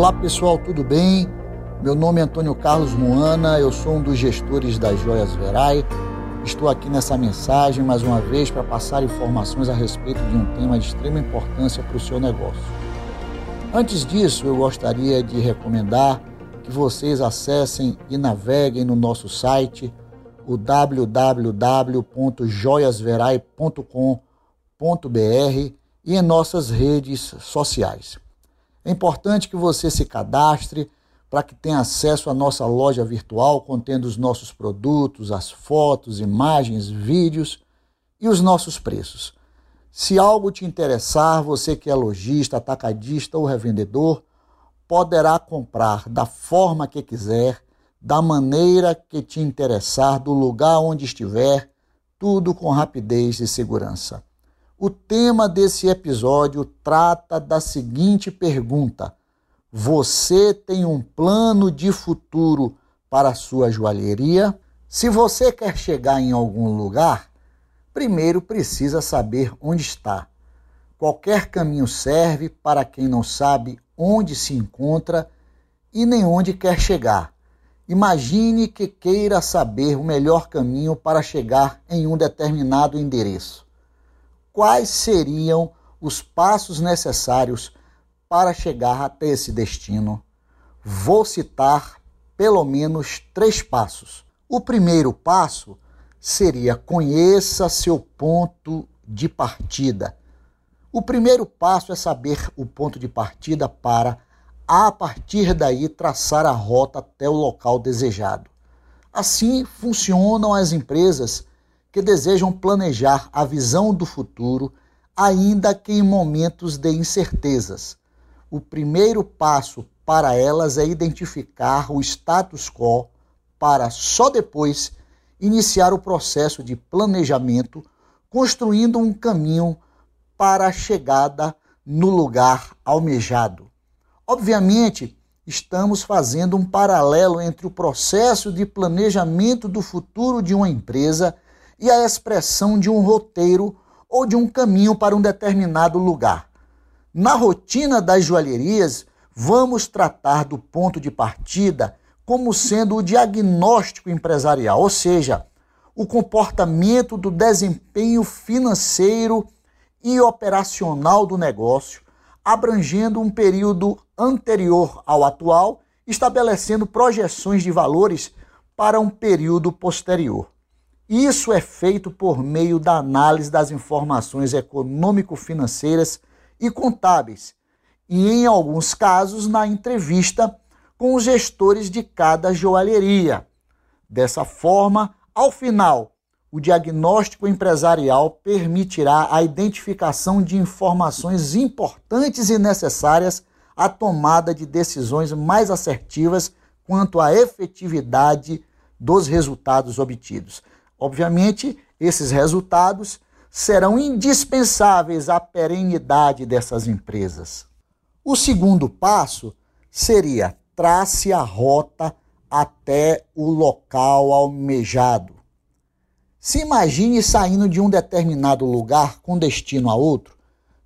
Olá pessoal, tudo bem? Meu nome é Antônio Carlos Moana, eu sou um dos gestores das Joias Verai. Estou aqui nessa mensagem mais uma vez para passar informações a respeito de um tema de extrema importância para o seu negócio. Antes disso, eu gostaria de recomendar que vocês acessem e naveguem no nosso site o www.joiasverai.com.br e em nossas redes sociais. É importante que você se cadastre para que tenha acesso à nossa loja virtual contendo os nossos produtos, as fotos, imagens, vídeos e os nossos preços. Se algo te interessar, você que é lojista, atacadista ou revendedor, poderá comprar da forma que quiser, da maneira que te interessar, do lugar onde estiver, tudo com rapidez e segurança. O tema desse episódio trata da seguinte pergunta: Você tem um plano de futuro para a sua joalheria? Se você quer chegar em algum lugar, primeiro precisa saber onde está. Qualquer caminho serve para quem não sabe onde se encontra e nem onde quer chegar. Imagine que queira saber o melhor caminho para chegar em um determinado endereço quais seriam os passos necessários para chegar até esse destino. Vou citar pelo menos três passos. O primeiro passo seria conheça seu ponto de partida. O primeiro passo é saber o ponto de partida para, a partir daí, traçar a rota até o local desejado. Assim funcionam as empresas que desejam planejar a visão do futuro, ainda que em momentos de incertezas. O primeiro passo para elas é identificar o status quo, para só depois iniciar o processo de planejamento, construindo um caminho para a chegada no lugar almejado. Obviamente, estamos fazendo um paralelo entre o processo de planejamento do futuro de uma empresa e a expressão de um roteiro ou de um caminho para um determinado lugar. Na rotina das joalherias, vamos tratar do ponto de partida como sendo o diagnóstico empresarial, ou seja, o comportamento do desempenho financeiro e operacional do negócio, abrangendo um período anterior ao atual, estabelecendo projeções de valores para um período posterior. Isso é feito por meio da análise das informações econômico-financeiras e contábeis, e em alguns casos na entrevista com os gestores de cada joalheria. Dessa forma, ao final, o diagnóstico empresarial permitirá a identificação de informações importantes e necessárias à tomada de decisões mais assertivas quanto à efetividade dos resultados obtidos. Obviamente, esses resultados serão indispensáveis à perenidade dessas empresas. O segundo passo seria trace a rota até o local almejado. Se imagine saindo de um determinado lugar com destino a outro,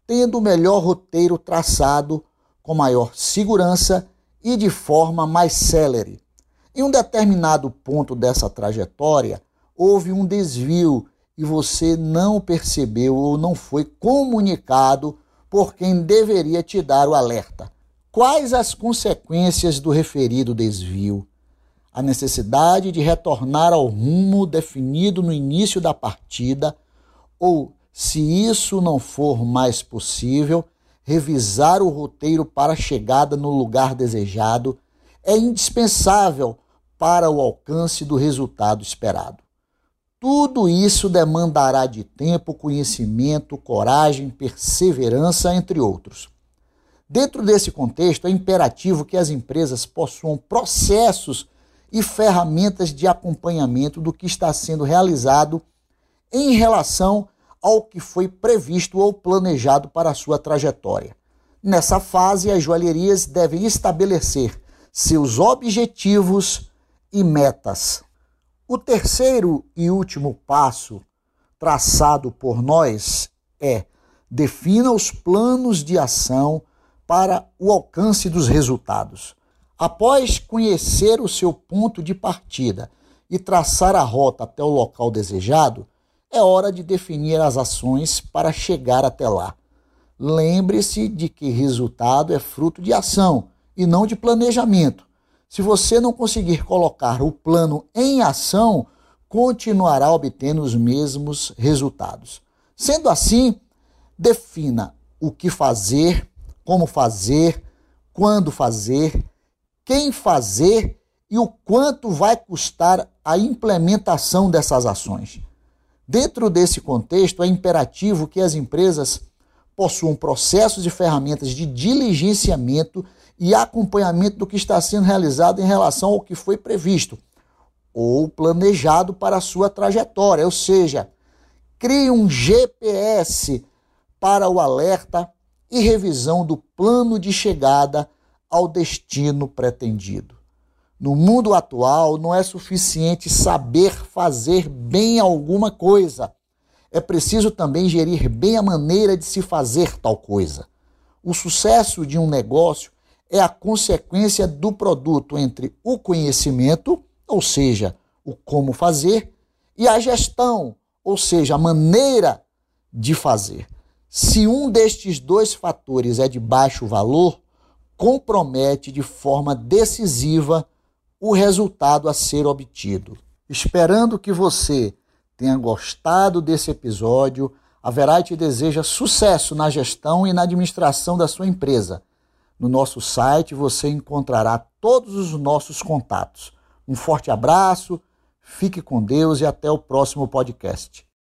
tendo o melhor roteiro traçado com maior segurança e de forma mais célere. Em um determinado ponto dessa trajetória, houve um desvio e você não percebeu ou não foi comunicado por quem deveria te dar o alerta. Quais as consequências do referido desvio? A necessidade de retornar ao rumo definido no início da partida, ou, se isso não for mais possível, revisar o roteiro para a chegada no lugar desejado é indispensável para o alcance do resultado esperado. Tudo isso demandará de tempo, conhecimento, coragem, perseverança, entre outros. Dentro desse contexto, é imperativo que as empresas possuam processos e ferramentas de acompanhamento do que está sendo realizado em relação ao que foi previsto ou planejado para a sua trajetória. Nessa fase, as joalherias devem estabelecer seus objetivos e metas. O terceiro e último passo traçado por nós é defina os planos de ação para o alcance dos resultados. Após conhecer o seu ponto de partida e traçar a rota até o local desejado, é hora de definir as ações para chegar até lá. Lembre-se de que resultado é fruto de ação e não de planejamento. Se você não conseguir colocar o plano em ação, continuará obtendo os mesmos resultados. Sendo assim, defina o que fazer, como fazer, quando fazer, quem fazer e o quanto vai custar a implementação dessas ações. Dentro desse contexto, é imperativo que as empresas possuam processos e ferramentas de diligenciamento e acompanhamento do que está sendo realizado em relação ao que foi previsto ou planejado para a sua trajetória, ou seja, crie um GPS para o alerta e revisão do plano de chegada ao destino pretendido. No mundo atual, não é suficiente saber fazer bem alguma coisa. É preciso também gerir bem a maneira de se fazer tal coisa. O sucesso de um negócio é a consequência do produto entre o conhecimento, ou seja, o como fazer, e a gestão, ou seja, a maneira de fazer. Se um destes dois fatores é de baixo valor, compromete de forma decisiva o resultado a ser obtido. Esperando que você tenha gostado desse episódio, a Verite deseja sucesso na gestão e na administração da sua empresa. No nosso site você encontrará todos os nossos contatos. Um forte abraço, fique com Deus e até o próximo podcast.